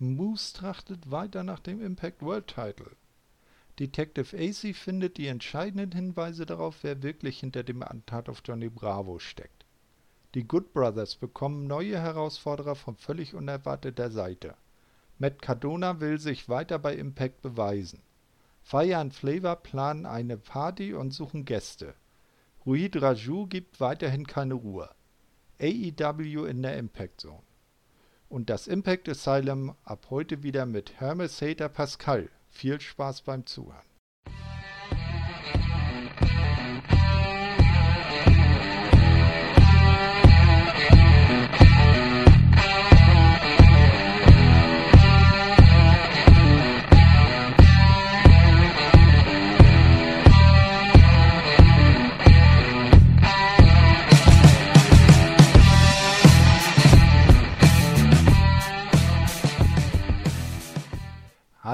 Moose trachtet weiter nach dem Impact World Title. Detective AC findet die entscheidenden Hinweise darauf, wer wirklich hinter dem Attentat auf Johnny Bravo steckt. Die Good Brothers bekommen neue Herausforderer von völlig unerwarteter Seite. Matt Cardona will sich weiter bei Impact beweisen. Fire and Flavor planen eine Party und suchen Gäste. Ruid Raju gibt weiterhin keine Ruhe. AEW in der Impact Zone. Und das Impact Asylum ab heute wieder mit Hermes Hater Pascal. Viel Spaß beim Zuhören.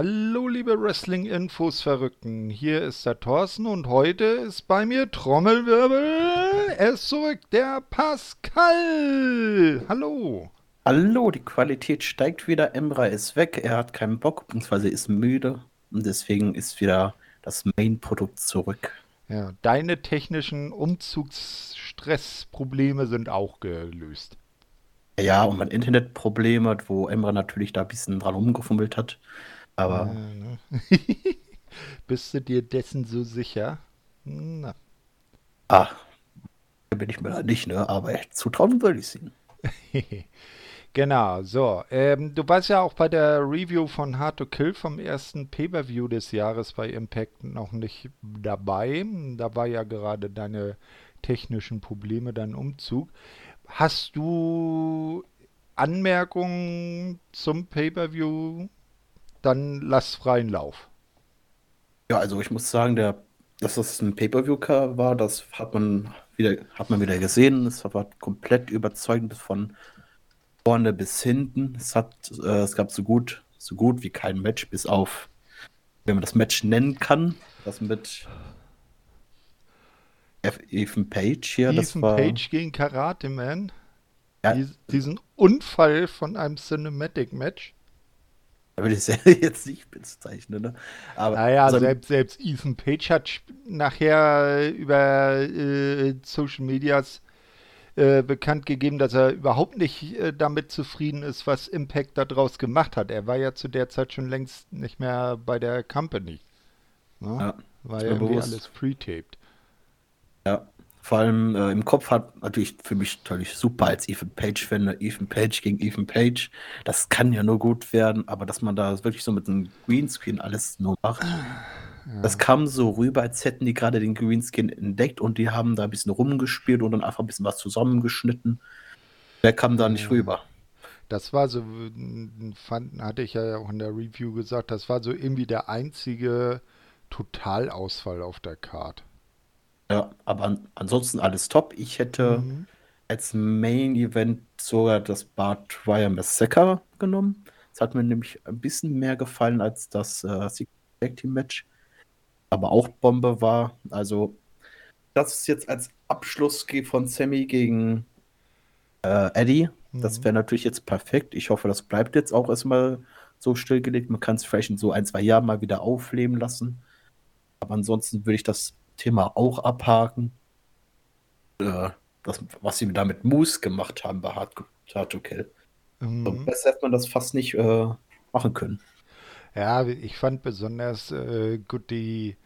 Hallo liebe Wrestling-Infos-Verrückten, hier ist der Thorsten und heute ist bei mir Trommelwirbel, er ist zurück, der Pascal. Hallo. Hallo, die Qualität steigt wieder, Emra ist weg, er hat keinen Bock, beziehungsweise ist müde und deswegen ist wieder das Main-Produkt zurück. Ja, deine technischen Umzugsstressprobleme sind auch gelöst. Ja, und mein Internetprobleme, wo Emra natürlich da ein bisschen dran rumgefummelt hat. Aber. Ja, ne? Bist du dir dessen so sicher? Na. Ah, bin ich mir da nicht, ne? Aber zutrauen würde ich es ihnen. genau, so. Ähm, du warst ja auch bei der Review von Hard to Kill vom ersten Pay-Per-View des Jahres bei Impact noch nicht dabei. Da war ja gerade deine technischen Probleme, dein Umzug. Hast du Anmerkungen zum Pay-Per-View dann lass freien Lauf. Ja, also ich muss sagen, der, dass das ein Pay-Per-View war, das hat man wieder, hat man wieder gesehen. Es war komplett überzeugend von vorne bis hinten. Es hat, äh, es gab so gut, so gut wie kein Match, bis auf, wenn man das Match nennen kann, das mit F Ethan Page hier. Ethan das war, Page gegen Karate Man. Ja. Diesen Unfall von einem Cinematic Match. Da will ich es jetzt nicht bezeichnen, ne? Aber naja, also, selbst, selbst Ethan Page hat nachher über äh, Social Medias äh, bekannt gegeben, dass er überhaupt nicht äh, damit zufrieden ist, was Impact daraus gemacht hat. Er war ja zu der Zeit schon längst nicht mehr bei der Company. Ne? Ja, war ja bewusst. alles pre-taped. Ja. Vor allem äh, im Kopf hat natürlich für mich natürlich super als Ethan Page-Fan? Ethan Page gegen Ethan Page. Das kann ja nur gut werden, aber dass man da wirklich so mit einem Greenscreen alles nur macht. Ja. Das kam so rüber, als hätten die gerade den Greenscreen entdeckt und die haben da ein bisschen rumgespielt und dann einfach ein bisschen was zusammengeschnitten. Wer kam da nicht rüber? Das war so, fand, hatte ich ja auch in der Review gesagt, das war so irgendwie der einzige Totalausfall auf der Karte. Ja, aber ansonsten alles top. Ich hätte mhm. als Main Event sogar das Bart Wire Massacre genommen. Das hat mir nämlich ein bisschen mehr gefallen als das äh, Secret Team Match. Aber auch Bombe war. Also, das ist jetzt als Abschluss von Sammy gegen äh, Eddie. Mhm. Das wäre natürlich jetzt perfekt. Ich hoffe, das bleibt jetzt auch erstmal so stillgelegt. Man kann es vielleicht in so ein, zwei Jahren mal wieder aufleben lassen. Aber ansonsten würde ich das Thema auch abhaken. Äh, das, was sie da mit Moose gemacht haben bei Hard, Hard to Kill. Mhm. So, besser hätte man das fast nicht äh, machen können. Ja, ich fand besonders äh, gut die,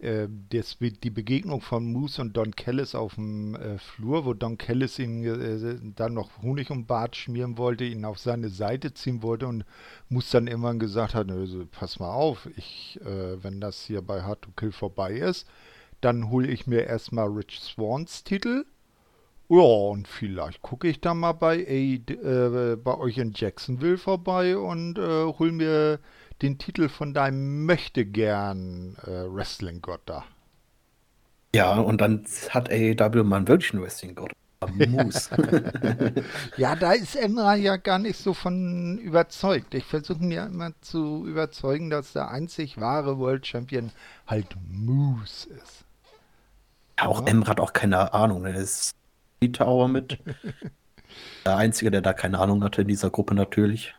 äh, das, die Begegnung von Moose und Don Kellis auf dem äh, Flur, wo Don Kellis ihm äh, dann noch Honig um Bart schmieren wollte, ihn auf seine Seite ziehen wollte und Moose dann irgendwann gesagt hat, pass mal auf, ich, äh, wenn das hier bei Hard to Kill vorbei ist, dann hole ich mir erstmal Rich Swans Titel. Ja, und vielleicht gucke ich dann mal bei, äh, bei euch in Jacksonville vorbei und äh, hol mir den Titel von deinem Möchtegern äh, Wrestling-Gott da. Ja, und dann hat AEW mal wirklich einen Wrestling-Gott. ja, da ist Emra ja gar nicht so von überzeugt. Ich versuche mir immer zu überzeugen, dass der einzig wahre World Champion halt Moose ist. Auch ja. Emre hat auch keine Ahnung. Er ist Tower mit. der Einzige, der da keine Ahnung hatte in dieser Gruppe natürlich.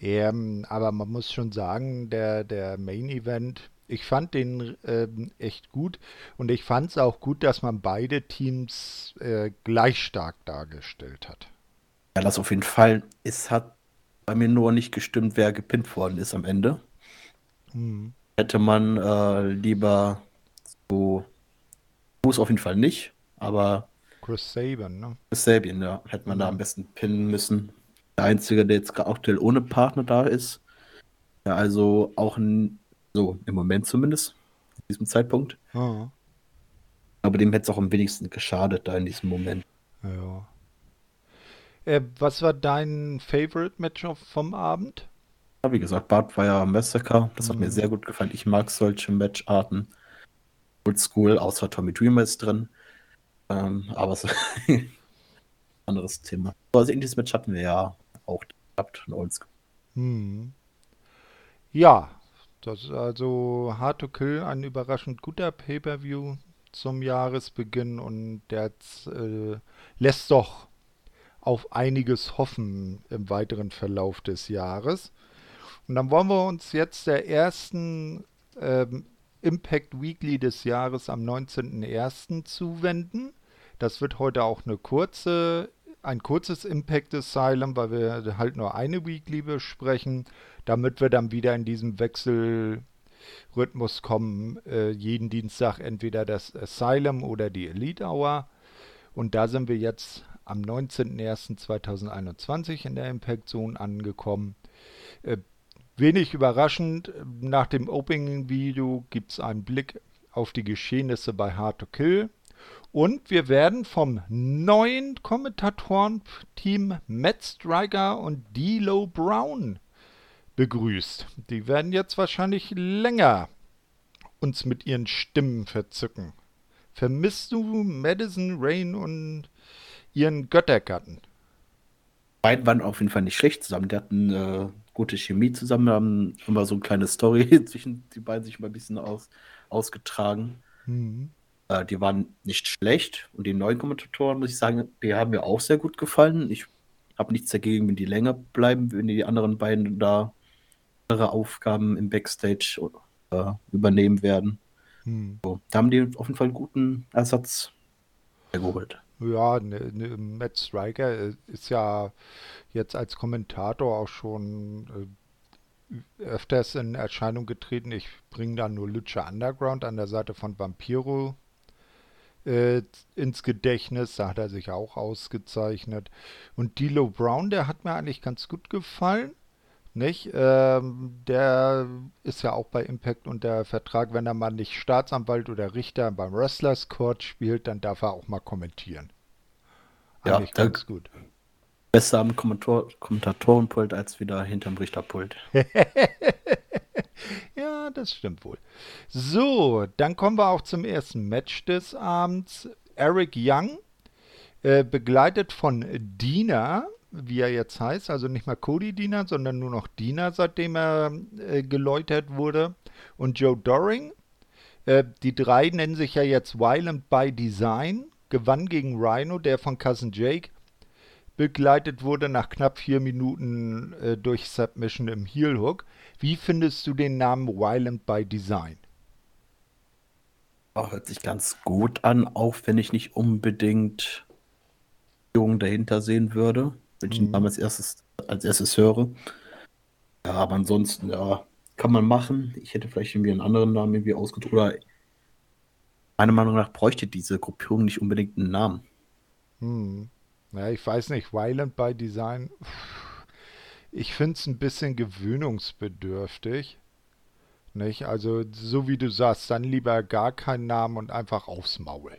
Ähm, aber man muss schon sagen, der, der Main Event, ich fand den ähm, echt gut und ich fand es auch gut, dass man beide Teams äh, gleich stark dargestellt hat. Ja, das auf jeden Fall. Es hat bei mir nur nicht gestimmt, wer gepinnt worden ist am Ende. Hm. Hätte man äh, lieber so, muss auf jeden Fall nicht, aber Chris Saban, ne? Chris Saban, ja, hätte man mhm. da am besten pinnen müssen. Der Einzige, der jetzt aktuell ohne Partner da ist. Ja, also auch ein, so im Moment zumindest, in diesem Zeitpunkt. Mhm. Aber dem hätte es auch am wenigsten geschadet da in diesem Moment. Ja. Äh, was war dein Favorite Match vom Abend? Ja, wie gesagt, Bart war ja Massacre. Das mhm. hat mir mhm. sehr gut gefallen. Ich mag solche Matcharten. Old School, außer Tommy Dreamer ist drin. Ähm, aber so anderes Thema. Also in diesem Match hatten wir ja auch gehabt, ein Oldschool. Hm. Ja, das ist also Hard to Kill, ein überraschend guter Pay-Per-View zum Jahresbeginn und der äh, lässt doch auf einiges hoffen im weiteren Verlauf des Jahres. Und dann wollen wir uns jetzt der ersten ähm, Impact Weekly des Jahres am 19.01. zuwenden. Das wird heute auch eine kurze, ein kurzes Impact Asylum, weil wir halt nur eine Weekly besprechen, damit wir dann wieder in diesem Wechselrhythmus kommen. Äh, jeden Dienstag entweder das Asylum oder die Elite Hour. Und da sind wir jetzt am 19.01.2021 in der Impact Zone angekommen. Äh, wenig überraschend, nach dem Opening-Video gibt es einen Blick auf die Geschehnisse bei Hard to Kill. Und wir werden vom neuen Kommentatoren-Team Matt Striker und D'Lo Brown begrüßt. Die werden jetzt wahrscheinlich länger uns mit ihren Stimmen verzücken. Vermisst du Madison, Rain und ihren Göttergatten? Beide waren auf jeden Fall nicht schlecht zusammen. Die hatten äh, gute Chemie zusammen, haben immer so eine kleine Story zwischen die beiden sich mal ein bisschen aus, ausgetragen. Mhm. Äh, die waren nicht schlecht und die neuen Kommentatoren, muss ich sagen, die haben mir auch sehr gut gefallen. Ich habe nichts dagegen, wenn die länger bleiben, wenn die anderen beiden da ihre Aufgaben im Backstage äh, übernehmen werden. Hm. So, da haben die auf jeden Fall einen guten Ersatz geholt. Ja, ne, ne, Matt Striker äh, ist ja jetzt als Kommentator auch schon äh, öfters in Erscheinung getreten. Ich bringe da nur Lucha Underground an der Seite von Vampiro äh, ins Gedächtnis. Da hat er sich auch ausgezeichnet. Und Dilo Brown, der hat mir eigentlich ganz gut gefallen. Nicht? Ähm, der ist ja auch bei Impact unter Vertrag, wenn er mal nicht Staatsanwalt oder Richter beim Wrestlers Court spielt, dann darf er auch mal kommentieren. Eigentlich ja, ganz gut. Besser am Kommentator Kommentatorenpult als wieder hinterm Richterpult. ja, das stimmt wohl. So, dann kommen wir auch zum ersten Match des Abends. Eric Young, äh, begleitet von Dina, wie er jetzt heißt, also nicht mal Cody Dina, sondern nur noch Dina, seitdem er äh, geläutert wurde. Und Joe Doring. Äh, die drei nennen sich ja jetzt Violent by Design, gewann gegen Rhino, der von Cousin Jake begleitet wurde nach knapp vier Minuten äh, durch Submission im Heel Hook. Wie findest du den Namen Violent by Design? Oh, hört sich ganz gut an, auch wenn ich nicht unbedingt dahinter sehen würde, wenn ich ihn mhm. als erstes, als erstes höre. Ja, aber ansonsten, ja, kann man machen. Ich hätte vielleicht irgendwie einen anderen Namen irgendwie ausgedrückt. Oder meiner Meinung nach bräuchte diese Gruppierung nicht unbedingt einen Namen. Hm. Ja, ich weiß nicht, Violent by Design. Ich finde es ein bisschen gewöhnungsbedürftig. Nicht? Also, so wie du sagst, dann lieber gar keinen Namen und einfach aufs Maul.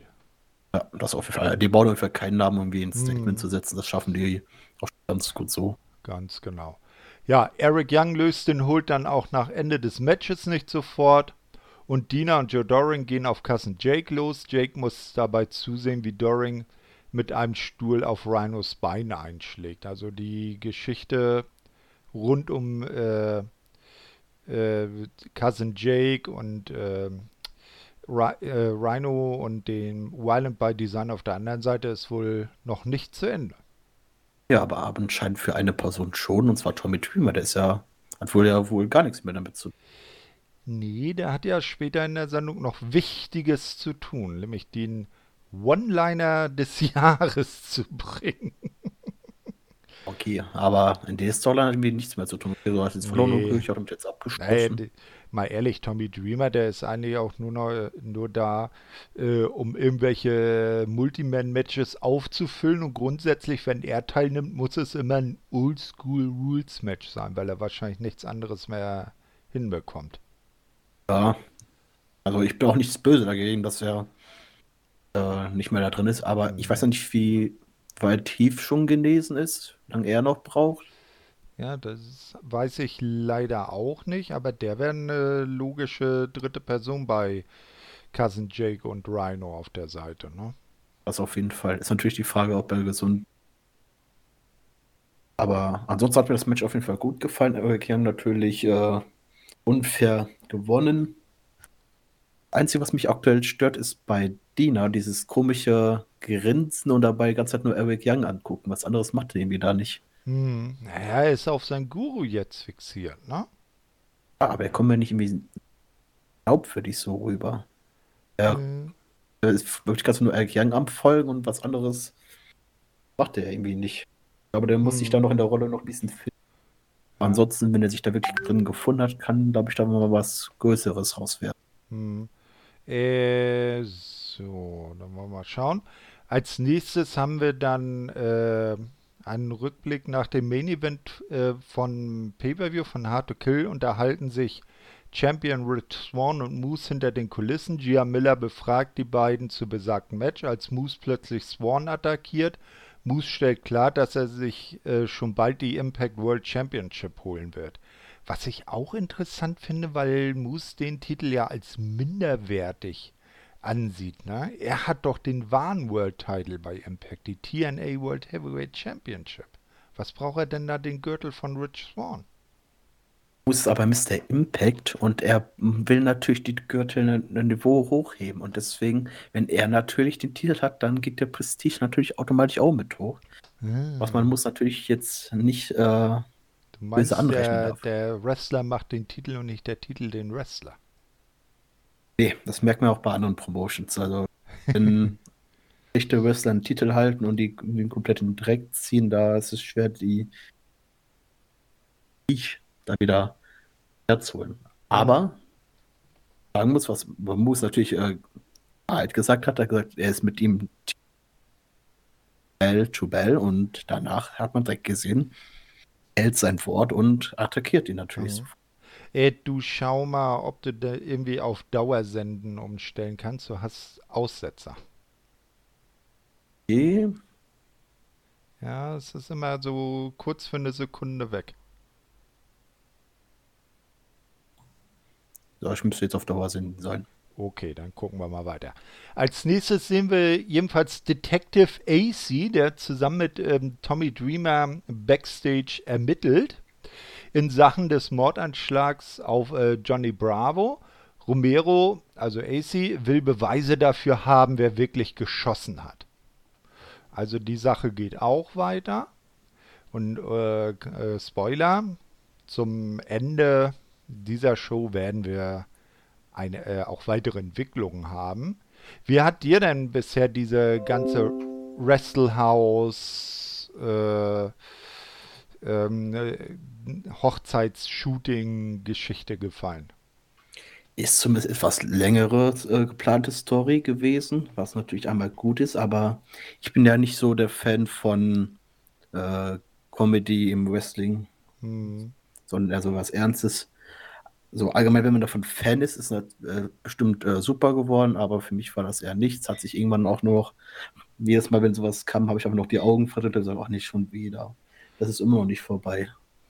Ja, das auf jeden Fall. Die bauen ungefähr keinen Namen irgendwie ins Statement hm. zu setzen. Das schaffen die auch ganz gut so. Ganz genau. Ja, Eric Young löst den Holt dann auch nach Ende des Matches nicht sofort. Und Dina und Joe Doring gehen auf Cousin Jake los. Jake muss dabei zusehen, wie Doring mit einem Stuhl auf Rhinos Bein einschlägt. Also die Geschichte rund um äh, äh, Cousin Jake und äh Rhino und den Violent by Design auf der anderen Seite ist wohl noch nicht zu Ende. Ja, aber anscheinend für eine Person schon, und zwar Tommy Dreamer, der ist ja, hat wohl ja wohl gar nichts mehr damit zu tun. Nee, der hat ja später in der Sendung noch Wichtiges zu tun, nämlich den One-Liner des Jahres zu bringen. Okay, aber in der Storyline hat irgendwie nichts mehr zu tun. Du hast jetzt verloren nee. und ich habe jetzt abgeschlossen. Nee, mal ehrlich, Tommy Dreamer, der ist eigentlich auch nur noch nur da, äh, um irgendwelche Multiman-Matches aufzufüllen und grundsätzlich, wenn er teilnimmt, muss es immer ein Oldschool-Rules-Match sein, weil er wahrscheinlich nichts anderes mehr hinbekommt. Ja, also ich bin auch nichts böse dagegen, dass er äh, nicht mehr da drin ist, aber ich weiß ja nicht, wie weit Tief schon genesen ist, wie lange er noch braucht. Ja, das weiß ich leider auch nicht, aber der wäre eine logische dritte Person bei Cousin Jake und Rhino auf der Seite, ne? Das auf jeden Fall. Ist natürlich die Frage, ob er gesund. Aber ansonsten hat mir das Match auf jeden Fall gut gefallen. Eric Young natürlich äh, unfair gewonnen. Einzige, was mich aktuell stört, ist bei Dina dieses komische Grinsen und dabei die ganze Zeit nur Eric Young angucken. Was anderes macht er irgendwie da nicht. Hm. Naja, er ist auf seinen Guru jetzt fixiert, ne? Aber er kommt mir nicht irgendwie glaubwürdig so rüber. Er, hm. er ist wirklich ganz nur Eric Young am Folgen und was anderes macht er irgendwie nicht. Aber der muss hm. sich da noch in der Rolle noch ein bisschen finden. Ansonsten, wenn er sich da wirklich drin gefunden hat, kann, glaube ich, da mal was Größeres raus werden. Hm. Äh, so, dann wollen wir mal schauen. Als nächstes haben wir dann äh, einen Rückblick nach dem Main Event äh, von Pay-Per-View von Hard to Kill. Unterhalten sich Champion Rich Swan und Moose hinter den Kulissen. Gia Miller befragt die beiden zu besagten Match, als Moose plötzlich Swan attackiert. Moose stellt klar, dass er sich äh, schon bald die Impact World Championship holen wird. Was ich auch interessant finde, weil Moose den Titel ja als minderwertig ansieht. Ne? Er hat doch den wahren World Title bei Impact, die TNA World Heavyweight Championship. Was braucht er denn da den Gürtel von Rich Swan? Ist aber Mr. Impact und er will natürlich die Gürtel ein, ein Niveau hochheben. Und deswegen, wenn er natürlich den Titel hat, dann geht der Prestige natürlich automatisch auch mit hoch. Ah. Was man muss natürlich jetzt nicht äh, Du meinst, der, der, Wrestler macht den Titel und nicht der Titel den Wrestler? Nee, das merkt man auch bei anderen Promotions. Also, wenn echte Wrestler einen Titel halten und die den kompletten Dreck ziehen, da ist es schwer, die ich da wieder herzuholen. Aber sagen muss, was Moose natürlich äh, halt gesagt hat, er gesagt, er ist mit ihm Bell to Bell und danach hat man direkt gesehen, hält sein Wort und attackiert ihn natürlich. Mhm. Ey, du schau mal, ob du da irgendwie auf Dauersenden umstellen kannst. Du hast Aussetzer. Okay. Ja, es ist immer so kurz für eine Sekunde weg. So, ich müsste jetzt auf Dauersenden sein. Okay, dann gucken wir mal weiter. Als nächstes sehen wir jedenfalls Detective AC, der zusammen mit ähm, Tommy Dreamer backstage ermittelt in Sachen des Mordanschlags auf äh, Johnny Bravo. Romero, also AC, will Beweise dafür haben, wer wirklich geschossen hat. Also die Sache geht auch weiter. Und äh, äh, Spoiler, zum Ende dieser Show werden wir eine, äh, auch weitere Entwicklungen haben. Wie hat dir denn bisher diese ganze Wrestlehouse äh, ähm, äh, Hochzeitsshooting-Geschichte gefallen? Ist zumindest etwas längere äh, geplante Story gewesen, was natürlich einmal gut ist, aber ich bin ja nicht so der Fan von äh, Comedy im Wrestling, hm. sondern eher so was Ernstes so allgemein, wenn man davon Fan ist, ist das äh, bestimmt äh, super geworden, aber für mich war das eher nichts. Hat sich irgendwann auch nur noch, jedes Mal, wenn sowas kam, habe ich aber noch die Augen verdreht und gesagt, ach nicht schon wieder. Das ist immer noch nicht vorbei.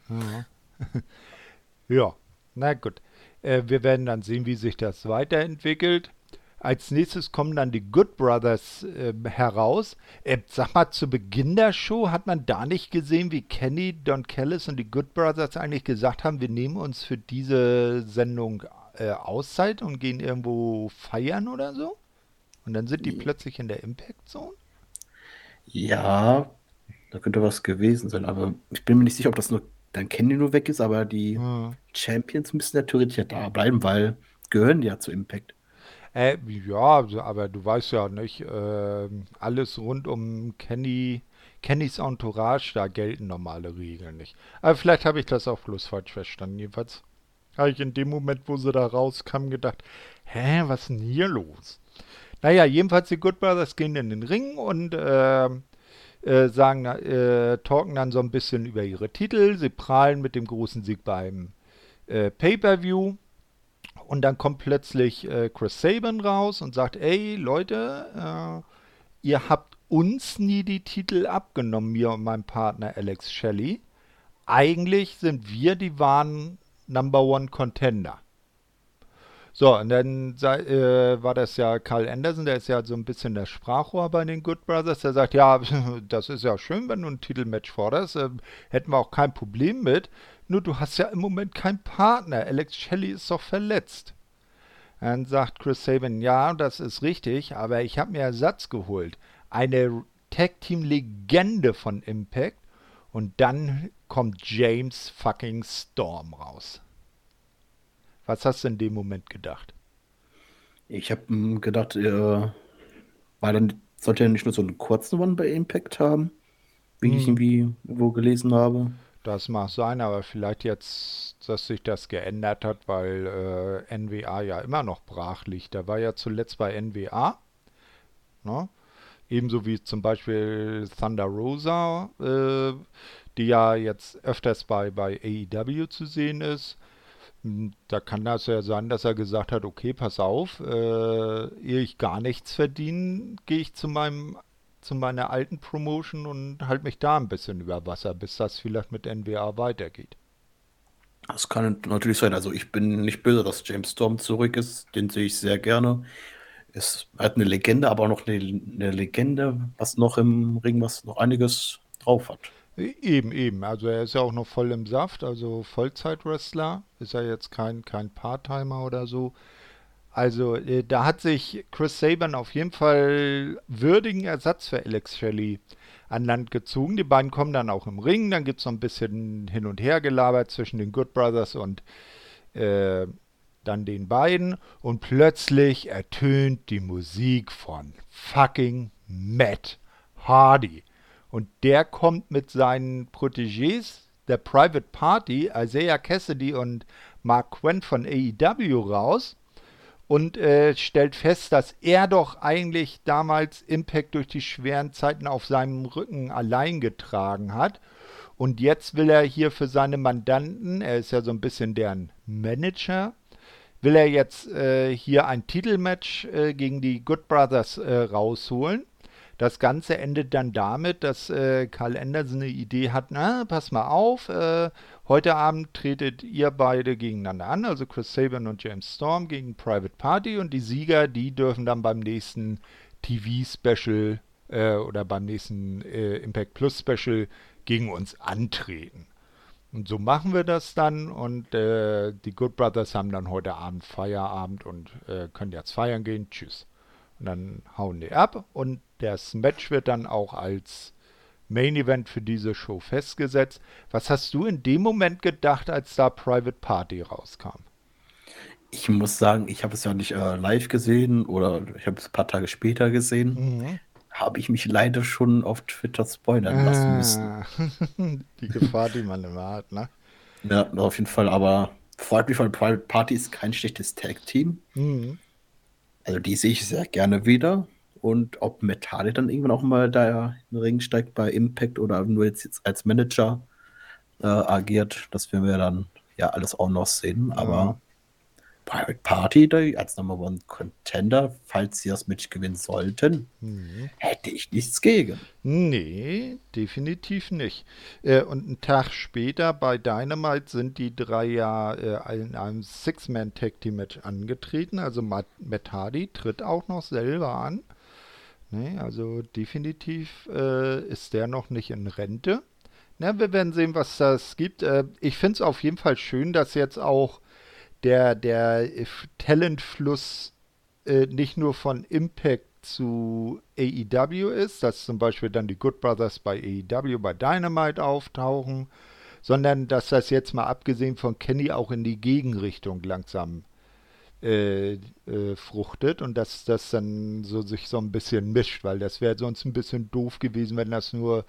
Ja, ja. na gut. Äh, wir werden dann sehen, wie sich das weiterentwickelt. Als nächstes kommen dann die Good Brothers äh, heraus. Äh, sag mal, zu Beginn der Show hat man da nicht gesehen, wie Kenny, Don Callis und die Good Brothers eigentlich gesagt haben, wir nehmen uns für diese Sendung äh, Auszeit und gehen irgendwo feiern oder so? Und dann sind die plötzlich in der Impact Zone? Ja, Da könnte was gewesen sein, aber ich bin mir nicht sicher, ob das nur dann Candy nur weg ist, aber die hm. Champions müssen ja theoretisch ja da bleiben, weil gehören ja zu Impact. Äh, ja, aber du weißt ja nicht, äh, alles rund um Kenny, Kennys Entourage, da gelten normale Regeln nicht. Aber vielleicht habe ich das auch bloß falsch verstanden. Jedenfalls habe ich in dem Moment, wo sie da rauskam, gedacht, hä, was ist denn hier los? Naja, jedenfalls die Good Brothers gehen in den Ring und äh, äh, sagen, äh, talken dann so ein bisschen über ihre Titel. Sie prahlen mit dem großen Sieg beim äh, Pay-Per-View. Und dann kommt plötzlich äh, Chris Sabin raus und sagt, ey Leute, äh, ihr habt uns nie die Titel abgenommen, mir und meinem Partner Alex Shelley. Eigentlich sind wir die wahren Number One Contender. So, und dann äh, war das ja Carl Anderson, der ist ja so ein bisschen der Sprachrohr bei den Good Brothers. Der sagt, ja, das ist ja schön, wenn du ein Titelmatch forderst. Äh, hätten wir auch kein Problem mit. Nur du hast ja im Moment keinen Partner. Alex Shelley ist doch verletzt. Dann sagt Chris Sabin, ja, das ist richtig, aber ich habe mir Ersatz geholt. Eine Tag-Team-Legende von Impact. Und dann kommt James fucking Storm raus. Was hast du in dem Moment gedacht? Ich habe hm, gedacht, äh, weil dann sollte er nicht nur so einen kurzen One bei Impact haben, wie hm. ich irgendwie wo gelesen habe. Das mag sein, aber vielleicht jetzt, dass sich das geändert hat, weil äh, NWA ja immer noch brach liegt. Da war ja zuletzt bei NWA. Ne? Ebenso wie zum Beispiel Thunder Rosa, äh, die ja jetzt öfters bei, bei AEW zu sehen ist. Hm, da kann das ja sein, dass er gesagt hat, okay, pass auf, äh, ehe ich gar nichts verdiene, gehe ich zu meinem zu meiner alten Promotion und halte mich da ein bisschen über Wasser, bis das vielleicht mit NWA weitergeht. Das kann natürlich sein. Also ich bin nicht böse, dass James Storm zurück ist. Den sehe ich sehr gerne. Ist halt eine Legende, aber auch noch eine, eine Legende, was noch im Ring, was noch einiges drauf hat. Eben, eben. Also er ist ja auch noch voll im Saft, also Vollzeit-Wrestler. Ist ja jetzt kein, kein Part-Timer oder so. Also äh, da hat sich Chris Saban auf jeden Fall würdigen Ersatz für Alex Shelley an Land gezogen. Die beiden kommen dann auch im Ring. Dann gibt es noch ein bisschen hin und her gelabert zwischen den Good Brothers und äh, dann den beiden. Und plötzlich ertönt die Musik von fucking Matt Hardy. Und der kommt mit seinen Protégés der Private Party, Isaiah Cassidy und Mark Quinn von AEW raus und äh, stellt fest, dass er doch eigentlich damals Impact durch die schweren Zeiten auf seinem Rücken allein getragen hat. Und jetzt will er hier für seine Mandanten, er ist ja so ein bisschen deren Manager, will er jetzt äh, hier ein Titelmatch äh, gegen die Good Brothers äh, rausholen. Das Ganze endet dann damit, dass äh, Karl Anderson eine Idee hat, na, pass mal auf, äh, heute Abend tretet ihr beide gegeneinander an, also Chris Sabin und James Storm gegen Private Party und die Sieger, die dürfen dann beim nächsten TV-Special äh, oder beim nächsten äh, Impact Plus Special gegen uns antreten. Und so machen wir das dann und äh, die Good Brothers haben dann heute Abend Feierabend und äh, können jetzt feiern gehen. Tschüss. Und dann hauen die ab und das Match wird dann auch als Main Event für diese Show festgesetzt. Was hast du in dem Moment gedacht, als da Private Party rauskam? Ich muss sagen, ich habe es ja nicht äh, live gesehen oder ich habe es ein paar Tage später gesehen. Mhm. Habe ich mich leider schon auf Twitter spoilern lassen ah. müssen. die Gefahr, die man immer hat, ne? Ja, auf jeden Fall. Aber freut mich, weil Private Party ist kein schlechtes Tag-Team. Mhm. Also die sehe ich sehr gerne wieder. Und ob Metale dann irgendwann auch mal da in den Ring steigt bei Impact oder nur jetzt, als Manager äh, agiert, das werden wir dann ja alles auch noch sehen. Ja. Aber Private Party als Number One Contender, falls sie das Match gewinnen sollten, mhm. hätte ich nichts gegen. Nee, definitiv nicht. Äh, und einen Tag später bei Dynamite sind die drei ja äh, in einem Six-Man-Tag-Team-Match angetreten. Also Matt, Matt Hardy tritt auch noch selber an. Nee, also definitiv äh, ist der noch nicht in Rente. Na, wir werden sehen, was das gibt. Äh, ich finde es auf jeden Fall schön, dass jetzt auch der, der Talentfluss äh, nicht nur von Impact zu AEW ist, dass zum Beispiel dann die Good Brothers bei AEW, bei Dynamite auftauchen, sondern dass das jetzt mal abgesehen von Kenny auch in die Gegenrichtung langsam äh, äh, fruchtet und dass das dann so sich so ein bisschen mischt, weil das wäre sonst ein bisschen doof gewesen, wenn das nur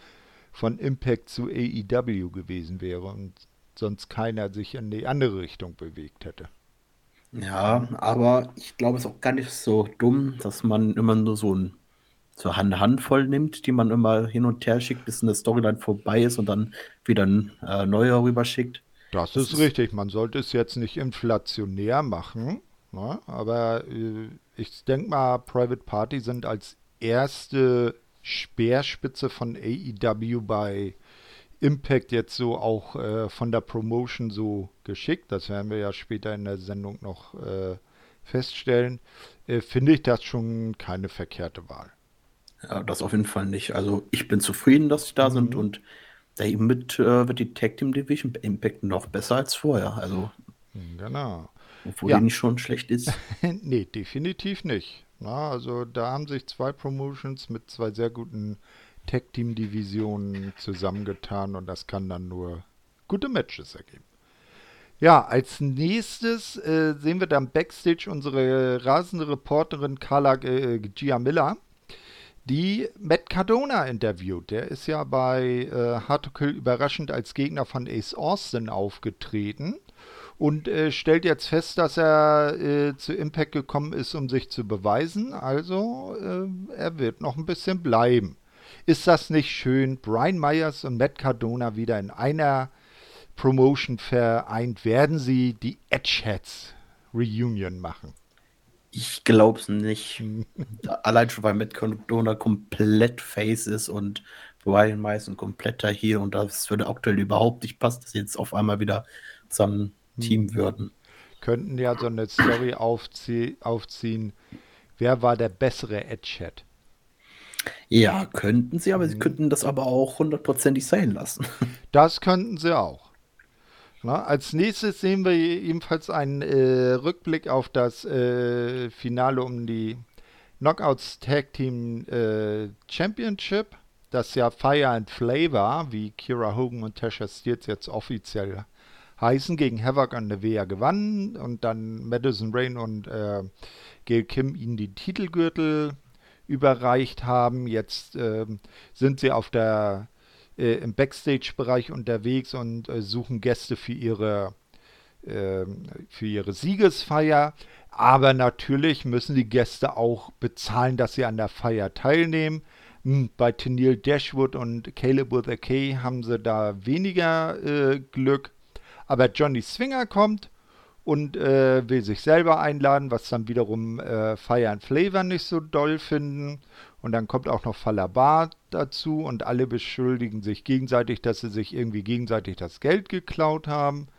von Impact zu AEW gewesen wäre und sonst keiner sich in die andere Richtung bewegt hätte. Ja, aber ich glaube, es ist auch gar nicht so dumm, dass man immer nur so ein so eine Handvoll nimmt, die man immer hin und her schickt, bis eine Storyline vorbei ist und dann wieder ein äh, neuer rüberschickt. Das, das ist richtig. Man sollte es jetzt nicht inflationär machen, ne? aber äh, ich denke mal, Private Party sind als erste Speerspitze von AEW bei Impact jetzt so auch äh, von der Promotion so geschickt, das werden wir ja später in der Sendung noch äh, feststellen, äh, finde ich das schon keine verkehrte Wahl. Ja, das auf jeden Fall nicht. Also ich bin zufrieden, dass sie da mhm. sind und damit äh, wird die Tag Team Division Impact noch besser als vorher. Also genau. Obwohl ja. die nicht schon schlecht ist. nee, definitiv nicht. Na, also da haben sich zwei Promotions mit zwei sehr guten Tag Team Divisionen zusammengetan und das kann dann nur gute Matches ergeben. Ja, als nächstes äh, sehen wir dann Backstage unsere rasende Reporterin Carla äh, Giamilla, die Matt Cardona interviewt. Der ist ja bei äh, Hard to Kill überraschend als Gegner von Ace Austin aufgetreten und äh, stellt jetzt fest, dass er äh, zu Impact gekommen ist, um sich zu beweisen. Also äh, er wird noch ein bisschen bleiben. Ist das nicht schön? Brian Myers und Matt Cardona wieder in einer Promotion vereint. Werden sie die Edgeheads Reunion machen? Ich glaube es nicht. Allein schon, weil Matt Cardona komplett Face ist und Brian Myers ein kompletter hier und das würde aktuell überhaupt nicht passen, dass sie jetzt auf einmal wieder zusammen. Team würden. Könnten ja so eine Story aufzie aufziehen. Wer war der bessere Edgehead? Ja, könnten sie, aber sie mhm. könnten das aber auch hundertprozentig sein lassen. Das könnten sie auch. Na, als nächstes sehen wir ebenfalls einen äh, Rückblick auf das äh, Finale um die Knockouts Tag Team äh, Championship, das ja Fire and Flavor, wie Kira Hogan und Tasha Steels jetzt offiziell heißen, gegen Havoc und Nevea gewannen und dann Madison Rain und äh, Gail Kim ihnen die Titelgürtel überreicht haben. Jetzt äh, sind sie auf der, äh, im Backstage-Bereich unterwegs und äh, suchen Gäste für ihre, ähm, für ihre Siegesfeier. Aber natürlich müssen die Gäste auch bezahlen, dass sie an der Feier teilnehmen. Hm, bei Tennille Dashwood und Caleb with a K haben sie da weniger äh, Glück. Aber Johnny Swinger kommt und äh, will sich selber einladen, was dann wiederum äh, Fire and Flavor nicht so doll finden. Und dann kommt auch noch Falabar dazu und alle beschuldigen sich gegenseitig, dass sie sich irgendwie gegenseitig das Geld geklaut haben.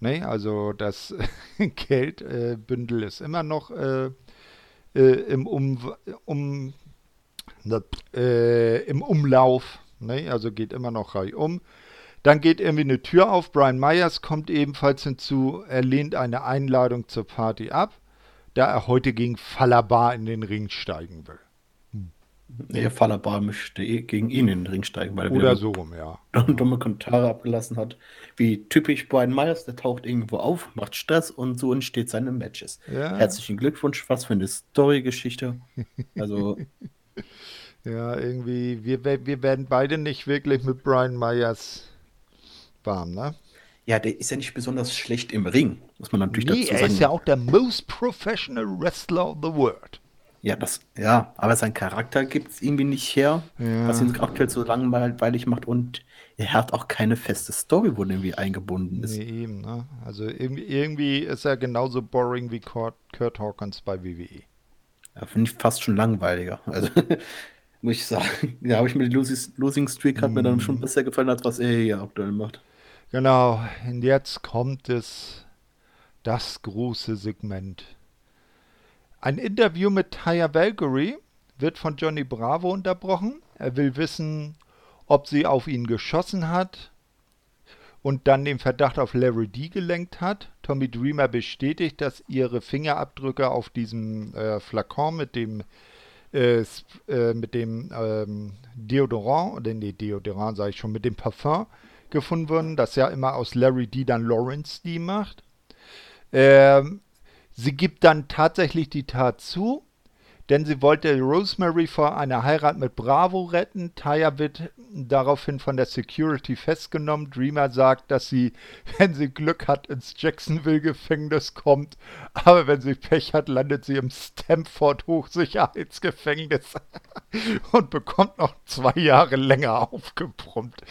Ne? Also das Geldbündel äh, ist immer noch äh, äh, im, um, um, äh, im Umlauf. Ne? Also geht immer noch reihum. um. Dann geht irgendwie eine Tür auf. Brian Myers kommt ebenfalls hinzu. Er lehnt eine Einladung zur Party ab, da er heute gegen Falabar in den Ring steigen will. Nee, Falabar möchte eh gegen ihn in den Ring steigen, weil er Oder so rum, ja. dumme Kommentare abgelassen hat. Wie typisch Brian Myers, der taucht irgendwo auf, macht Stress und so entsteht seine Matches. Ja. Herzlichen Glückwunsch, was für eine Story-Geschichte. Also. ja, irgendwie, wir, wir werden beide nicht wirklich mit Brian Myers warm, ne? Ja, der ist ja nicht besonders schlecht im Ring, muss man natürlich nee, dazu sagen. Er ist ja auch der most professional wrestler of the world. Ja, das, ja, aber sein Charakter gibt es irgendwie nicht her, ja. was ihn aktuell so langweilig macht und er hat auch keine feste Story, wo er irgendwie eingebunden ist. Nee, eben, ne? Also irgendwie, irgendwie ist er genauso boring wie Kurt, Kurt Hawkins bei WWE. Ja, finde ich fast schon langweiliger. Also, muss ich sagen. Ja, habe ich mir die Losing, Losing Streak hat mm. mir dann schon mhm. besser gefallen, als was er hier aktuell macht. Genau, und jetzt kommt es, das große Segment. Ein Interview mit Taya Valkyrie wird von Johnny Bravo unterbrochen. Er will wissen, ob sie auf ihn geschossen hat und dann den Verdacht auf Larry D gelenkt hat. Tommy Dreamer bestätigt, dass ihre Fingerabdrücke auf diesem äh, Flakon mit dem äh, äh, mit dem ähm, Deodorant, oder nee, Deodorant sage ich schon, mit dem Parfum gefunden wurden, das ja immer aus Larry D. dann Lawrence D. macht. Ähm, sie gibt dann tatsächlich die Tat zu denn sie wollte Rosemary vor einer Heirat mit Bravo retten. Taya wird daraufhin von der Security festgenommen. Dreamer sagt, dass sie, wenn sie Glück hat, ins Jacksonville-Gefängnis kommt. Aber wenn sie Pech hat, landet sie im Stanford-Hochsicherheitsgefängnis und bekommt noch zwei Jahre länger aufgebrummt.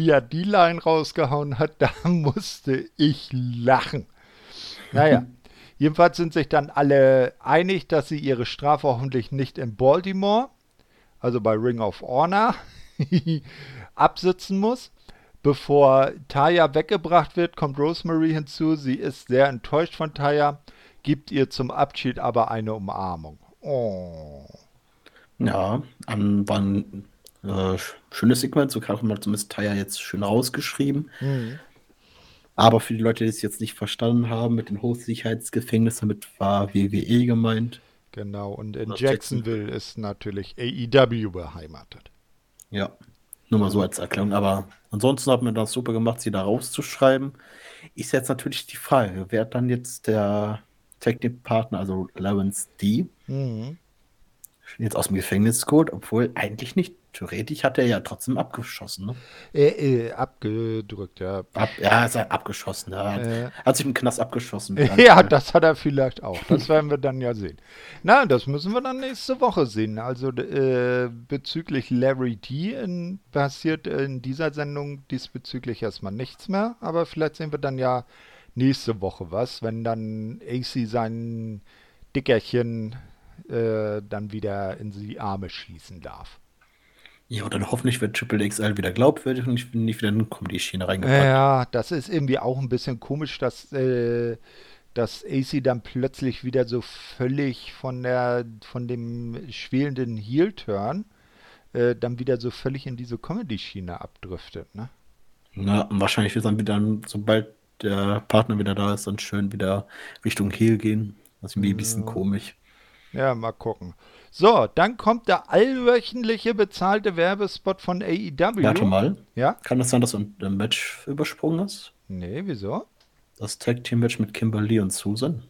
Die, wie er die Line rausgehauen hat, da musste ich lachen. Naja. Jedenfalls sind sich dann alle einig, dass sie ihre Strafe hoffentlich nicht in Baltimore, also bei Ring of Honor, absitzen muss. Bevor Taya weggebracht wird, kommt Rosemary hinzu. Sie ist sehr enttäuscht von Taya, gibt ihr zum Abschied aber eine Umarmung. Oh. Ja, war ein äh, schönes Segment, so hat man zumindest Taya jetzt schön rausgeschrieben. Mhm. Aber für die Leute, die es jetzt nicht verstanden haben, mit den Hochsicherheitsgefängnissen, damit war WWE gemeint. Genau, und in Jacksonville Jackson. ist natürlich AEW beheimatet. Ja, nur mal so als Erklärung. Aber ansonsten hat man das super gemacht, sie da rauszuschreiben. Ist jetzt natürlich die Frage, wer hat dann jetzt der Technikpartner, also Lawrence D. Mhm. Jetzt aus dem Gefängnis geholt, obwohl eigentlich nicht Theoretisch hat er ja trotzdem abgeschossen, ne? Äh, äh, abgedrückt, ja. Ab, ja, ist er abgeschossen. Ja. Hat, äh, hat sich im Knast abgeschossen. ja, das hat er vielleicht auch. Das werden wir dann ja sehen. Na, das müssen wir dann nächste Woche sehen. Also äh, bezüglich Larry D. In, passiert in dieser Sendung diesbezüglich erstmal nichts mehr. Aber vielleicht sehen wir dann ja nächste Woche was, wenn dann AC sein Dickerchen äh, dann wieder in die Arme schließen darf. Ja, und dann hoffentlich wird Triple XL wieder glaubwürdig und ich bin nicht wieder in Comedy-Schiene reingepackt. Ja, das ist irgendwie auch ein bisschen komisch, dass, äh, dass AC dann plötzlich wieder so völlig von der von dem schwelenden Heel-Turn äh, dann wieder so völlig in diese Comedy-Schiene abdriftet, ne? Na, wahrscheinlich wird dann wieder, sobald der Partner wieder da ist, dann schön wieder Richtung Heel gehen. Das ist irgendwie ein bisschen komisch. Ja, mal gucken. So, dann kommt der allwöchentliche bezahlte Werbespot von AEW. Warte mal. Ja? Kann das sein, dass du ein Match übersprungen hast? Nee, wieso? Das Tag Team Match mit Kimberly und Susan.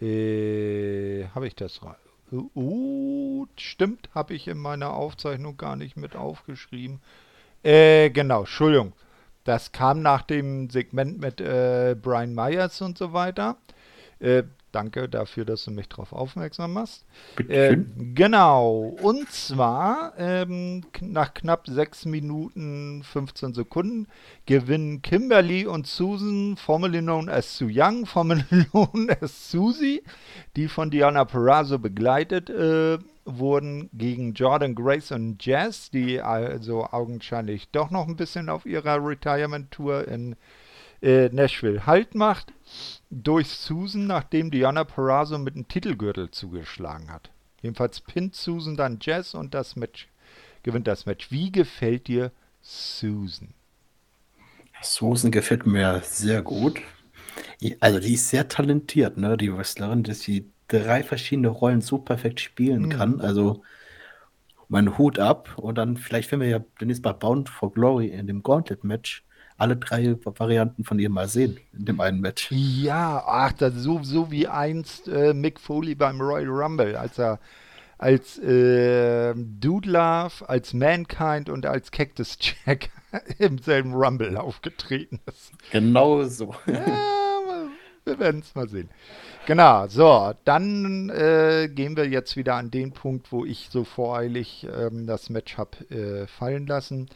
Äh, habe ich das rein? Uh, stimmt, habe ich in meiner Aufzeichnung gar nicht mit aufgeschrieben. Äh, genau, Entschuldigung. Das kam nach dem Segment mit äh, Brian Myers und so weiter. Äh, Danke dafür, dass du mich darauf aufmerksam machst. Äh, genau. Und zwar ähm, nach knapp 6 Minuten 15 Sekunden gewinnen Kimberly und Susan, formerly known as Su Young, formerly known as Susie, die von Diana Perazzo begleitet äh, wurden, gegen Jordan Grace und Jazz, die also augenscheinlich doch noch ein bisschen auf ihrer Retirement-Tour in äh, Nashville Halt macht durch Susan, nachdem Diana Perazzo mit dem Titelgürtel zugeschlagen hat. Jedenfalls pinnt Susan dann Jazz und das Match gewinnt das Match. Wie gefällt dir Susan? Susan gefällt mir sehr gut. Also die ist sehr talentiert, ne? Die Wrestlerin, dass sie drei verschiedene Rollen so perfekt spielen mhm. kann. Also mein Hut ab und dann vielleicht wenn wir ja demnächst bei Bound for Glory in dem Gauntlet-Match alle drei Varianten von ihr mal sehen in dem einen Match. Ja, ach, das so, so wie einst äh, Mick Foley beim Royal Rumble, als er als äh, Dude Love, als Mankind und als Cactus Jack im selben Rumble aufgetreten ist. Genau so. Ja, wir werden es mal sehen. Genau, so, dann äh, gehen wir jetzt wieder an den Punkt, wo ich so voreilig ähm, das Match habe äh, fallen lassen.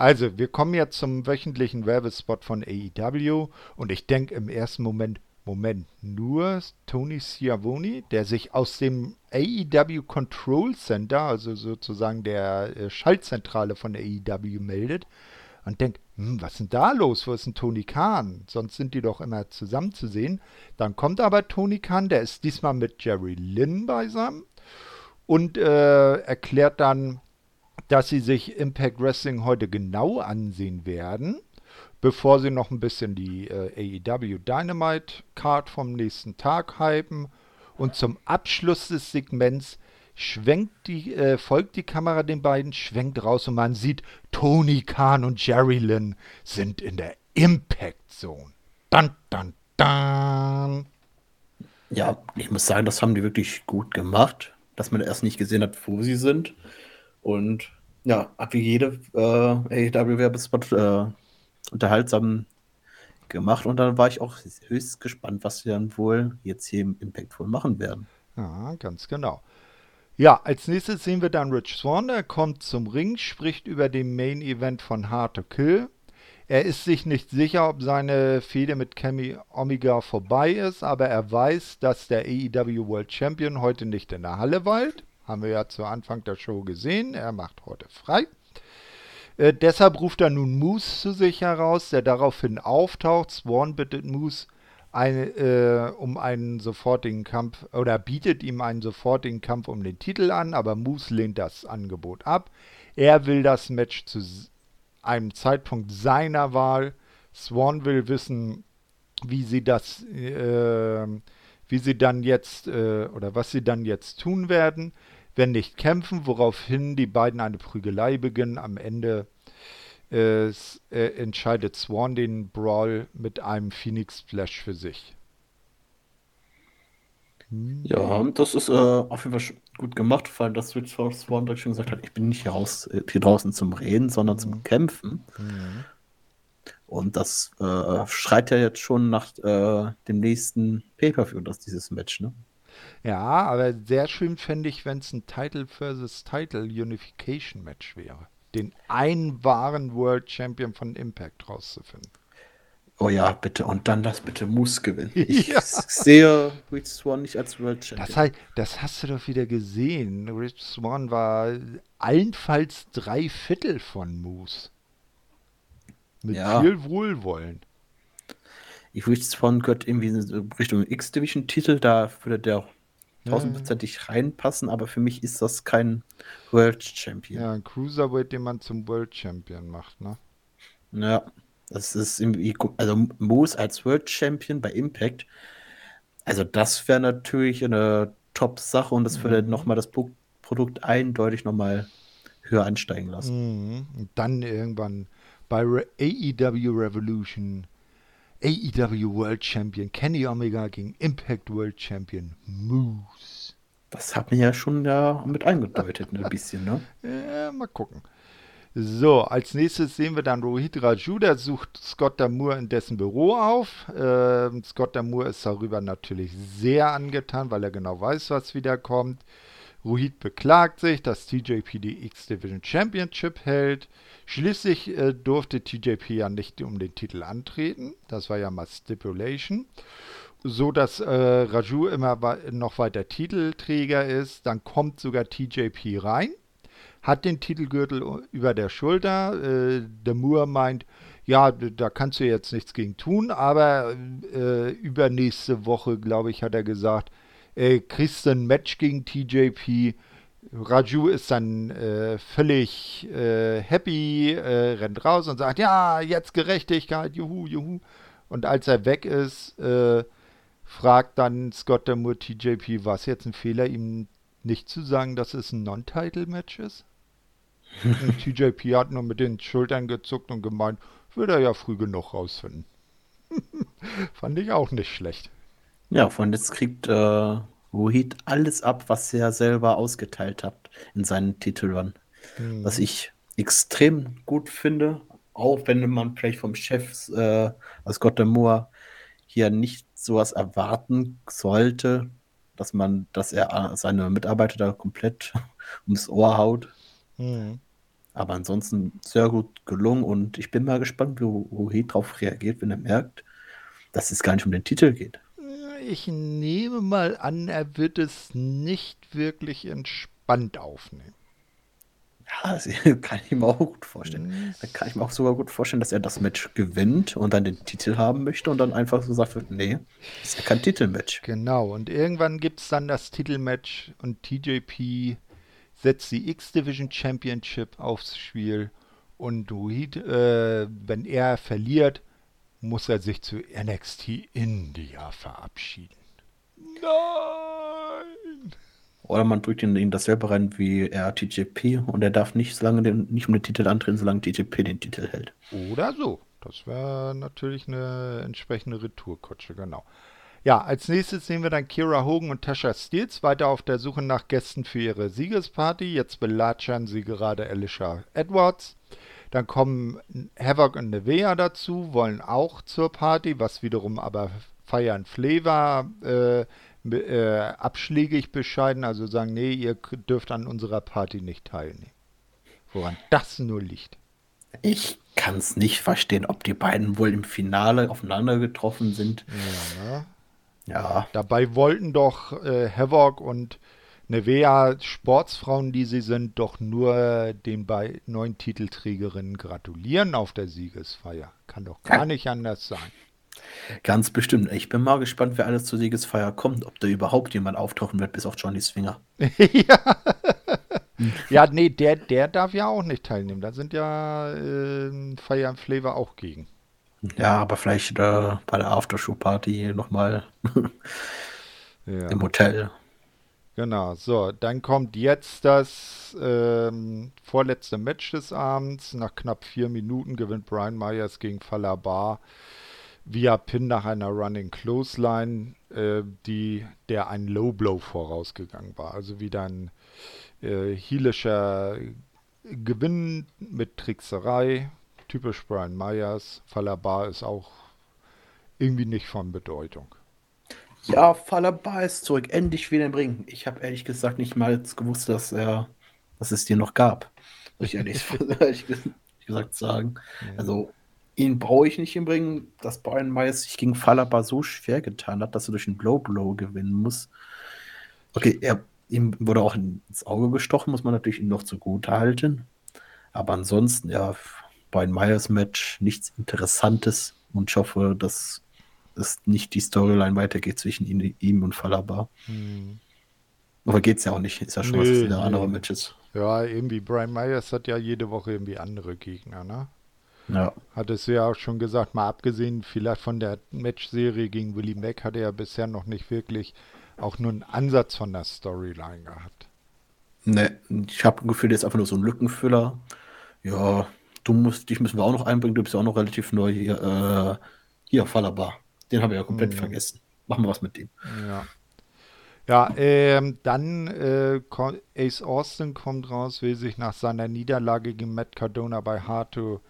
Also, wir kommen jetzt zum wöchentlichen Werbespot von AEW und ich denke im ersten Moment, Moment, nur Tony Schiavone, der sich aus dem AEW Control Center, also sozusagen der äh, Schaltzentrale von AEW meldet und denkt, hm, was ist denn da los? Wo ist denn Tony Khan? Sonst sind die doch immer zusammen zu sehen. Dann kommt aber Tony Khan, der ist diesmal mit Jerry Lynn beisammen und äh, erklärt dann, dass sie sich Impact Wrestling heute genau ansehen werden, bevor sie noch ein bisschen die äh, AEW Dynamite Card vom nächsten Tag hypen. Und zum Abschluss des Segments schwenkt die, äh, folgt die Kamera den beiden, schwenkt raus und man sieht, Tony Khan und Jerry Lynn sind in der Impact Zone. Dun, dun, dun. Ja, ich muss sagen, das haben die wirklich gut gemacht, dass man erst nicht gesehen hat, wo sie sind. Und ja, hat wie jede äh, AEW-Werbespot äh, unterhaltsam gemacht. Und dann war ich auch höchst gespannt, was sie dann wohl jetzt hier im Impact wohl machen werden. Ja, ganz genau. Ja, als nächstes sehen wir dann Rich Swan. Er kommt zum Ring, spricht über den Main Event von Hard to Kill. Er ist sich nicht sicher, ob seine Fehde mit Cammy Omega vorbei ist, aber er weiß, dass der AEW World Champion heute nicht in der Halle weilt. Haben wir ja zu Anfang der Show gesehen. Er macht heute frei. Äh, deshalb ruft er nun Moose zu sich heraus, der daraufhin auftaucht. Swan bittet Moose eine, äh, um einen sofortigen Kampf oder bietet ihm einen sofortigen Kampf um den Titel an, aber Moose lehnt das Angebot ab. Er will das Match zu einem Zeitpunkt seiner Wahl. Swan will wissen, wie sie das, äh, wie sie dann jetzt äh, oder was sie dann jetzt tun werden, wenn nicht kämpfen, woraufhin die beiden eine Prügelei beginnen. Am Ende äh, entscheidet Swan den Brawl mit einem Phoenix Splash für sich. Ja, das ist äh, auf jeden Fall gut gemacht, weil das Switch Force Swan direkt schon gesagt hat, ich bin nicht hier, raus, äh, hier draußen zum Reden, sondern zum mhm. Kämpfen. Mhm. Und das äh, schreit ja jetzt schon nach äh, dem nächsten Pay-Per-View, das dieses Match, ne? Ja, aber sehr schön fände ich, wenn es ein Title versus Title Unification Match wäre. Den einen wahren World Champion von Impact rauszufinden. Oh ja, bitte. Und dann lass bitte Moose gewinnen. Ich ja. sehe Rich Swan nicht als World Champion. Das, heißt, das hast du doch wieder gesehen. Rich Swan war allenfalls drei Viertel von Moose. Mit ja. viel Wohlwollen. Ich Rich Swan gehört irgendwie in Richtung X-Division-Titel. Da würde der tausendprozentig ja. reinpassen, aber für mich ist das kein World Champion. Ja, ein Cruiserweight, den man zum World Champion macht, ne? Ja. Das ist irgendwie, also Moose als World Champion bei Impact, also das wäre natürlich eine Top-Sache und das würde mhm. nochmal das Produkt eindeutig nochmal höher ansteigen lassen. Mhm. Und dann irgendwann bei Re AEW Revolution, AEW World Champion Kenny Omega gegen Impact World Champion Moose. Das hat mir ja schon da mit eingedeutet, ne, ein bisschen, ne? Ja, mal gucken. So, als nächstes sehen wir dann Rohit Raju, der sucht Scott Damour in dessen Büro auf. Ähm, Scott Damour ist darüber natürlich sehr angetan, weil er genau weiß, was wieder kommt. Rohit beklagt sich, dass TJP die X-Division Championship hält. Schließlich äh, durfte TJP ja nicht um den Titel antreten. Das war ja mal Stipulation. So dass äh, Raju immer noch weiter Titelträger ist. Dann kommt sogar TJP rein hat den Titelgürtel über der Schulter. Äh, der Moore meint, ja, da kannst du jetzt nichts gegen tun, aber äh, übernächste Woche, glaube ich, hat er gesagt, äh, kriegst du ein Match gegen TJP. Raju ist dann äh, völlig äh, happy, äh, rennt raus und sagt, ja, jetzt Gerechtigkeit, juhu, juhu. Und als er weg ist, äh, fragt dann Scott Demur TJP, war es jetzt ein Fehler, ihm nicht zu sagen, dass es ein Non-Title-Match ist? Und TJP hat nur mit den Schultern gezuckt und gemeint, würde er ja früh genug rausfinden. Fand ich auch nicht schlecht. Ja, von jetzt kriegt äh, Rohit alles ab, was er selber ausgeteilt hat in seinen Titelrun. Mhm. Was ich extrem gut finde, auch wenn man vielleicht vom Chef äh, aus Gottemoor hier nicht sowas erwarten sollte, dass man, dass er seine Mitarbeiter da komplett ums Ohr haut. Mhm. Aber ansonsten sehr gut gelungen und ich bin mal gespannt, wie Rohit darauf reagiert, wenn er merkt, dass es gar nicht um den Titel geht. Ich nehme mal an, er wird es nicht wirklich entspannt aufnehmen. Ja, das kann ich mir auch gut vorstellen. Da kann ich mir auch sogar gut vorstellen, dass er das Match gewinnt und dann den Titel haben möchte und dann einfach so sagt, nee, ist ja kein Titelmatch. Genau, und irgendwann gibt es dann das Titelmatch und TJP setzt die X-Division Championship aufs Spiel und Reed, äh, wenn er verliert, muss er sich zu NXT India verabschieden. Nein! Oder man drückt ihn in dasselbe rein wie er TJP und er darf nicht, solange den, nicht um den Titel antreten, solange TJP den Titel hält. Oder so. Das wäre natürlich eine entsprechende Retourkutsche, genau. Ja, als nächstes sehen wir dann Kira Hogan und Tasha Steels weiter auf der Suche nach Gästen für ihre Siegesparty. Jetzt belatschern sie gerade Alicia Edwards. Dann kommen Havoc und Nevea dazu, wollen auch zur Party, was wiederum aber Fire and Flavor äh, äh, abschlägig bescheiden, also sagen, nee, ihr dürft an unserer Party nicht teilnehmen. Woran das nur liegt. Ich kann es nicht verstehen, ob die beiden wohl im Finale aufeinander getroffen sind. Ja, ja. Dabei wollten doch äh, Havoc und Nevea, Sportsfrauen, die sie sind, doch nur den bei neuen Titelträgerinnen gratulieren auf der Siegesfeier. Kann doch gar nicht anders sein. Ganz bestimmt. Ich bin mal gespannt, wer alles zur Siegesfeier kommt, ob da überhaupt jemand auftauchen wird, bis auf Johnny Swinger. ja. ja, nee, der, der darf ja auch nicht teilnehmen. Da sind ja äh, Fire Flavor auch gegen. Ja, aber vielleicht äh, bei der Aftershow-Party nochmal ja. im Hotel. Genau, so, dann kommt jetzt das ähm, vorletzte Match des Abends. Nach knapp vier Minuten gewinnt Brian Myers gegen Falabar via Pin nach einer Running Clothesline, äh, die, der ein Low Blow vorausgegangen war. Also wieder ein äh, heelischer Gewinn mit Trickserei. Typisch Brian Myers. Falabar ist auch irgendwie nicht von Bedeutung. Ja, Falabar ist zurück. Endlich wieder im Ring. Ich habe ehrlich gesagt nicht mal gewusst, dass er, dass es dir noch gab. Muss ich ehrlich, ehrlich gesagt sagen. Ja. Also ihn brauche ich nicht im Ring, dass Brian Myers sich gegen Falaba so schwer getan hat, dass er durch einen Blow-Blow gewinnen muss. Okay, er, ihm wurde auch ins Auge gestochen, muss man natürlich ihn noch zugute halten. Aber ansonsten, ja, Brian Myers Match, nichts Interessantes und ich hoffe, dass es nicht die Storyline weitergeht zwischen ihn, ihm und Falaba. Hm. Aber geht's ja auch nicht, ist ja schon nee, was wieder nee. andere Matches. Ja, irgendwie Brian Myers hat ja jede Woche irgendwie andere Gegner, ne? Ja. Hattest du ja auch schon gesagt, mal abgesehen vielleicht von der Match-Serie gegen Willie Mack, hat er ja bisher noch nicht wirklich auch nur einen Ansatz von der Storyline gehabt. Ne, ich habe ein Gefühl, der ist einfach nur so ein Lückenfüller. Ja, du musst, dich müssen wir auch noch einbringen, du bist ja auch noch relativ neu hier. Äh, hier, Falaba. Den habe ich ja komplett mhm. vergessen. Machen wir was mit dem. Ja. Ja, ähm, dann äh, Ace Austin kommt raus, will sich nach seiner Niederlage gegen Matt Cardona bei Hard to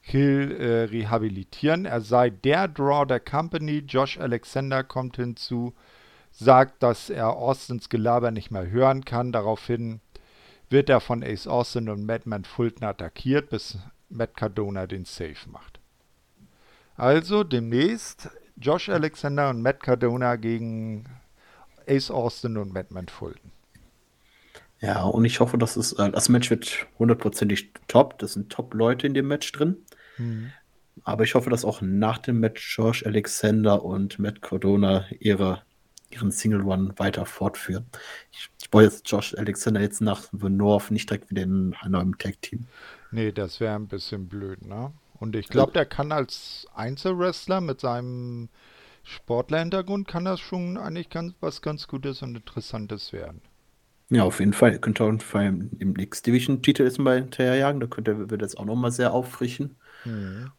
Hill äh, rehabilitieren. Er sei der Draw der Company. Josh Alexander kommt hinzu, sagt, dass er Austins Gelaber nicht mehr hören kann. Daraufhin wird er von Ace Austin und Madman Fulton attackiert, bis Matt Cardona den Safe macht. Also demnächst Josh Alexander und Matt Cardona gegen Ace Austin und Madman Fulton. Ja, und ich hoffe, dass es, äh, das Match wird hundertprozentig top. Das sind Top-Leute in dem Match drin. Mhm. Aber ich hoffe, dass auch nach dem Match Josh Alexander und Matt Cardona ihre, ihren Single One weiter fortführen. Ich, ich brauche jetzt Josh Alexander jetzt nach The North nicht direkt wieder in einem Tag-Team. Nee, das wäre ein bisschen blöd, ne? Und ich glaube, der kann als Einzelwrestler mit seinem Sportler-Hintergrund kann das schon eigentlich ganz, was ganz Gutes und Interessantes werden. Ja, auf jeden Fall. Er könnte auch im X-Division-Titel jetzt mal hinterherjagen. Da könnte er wird jetzt auch nochmal sehr auffrischen. Mhm.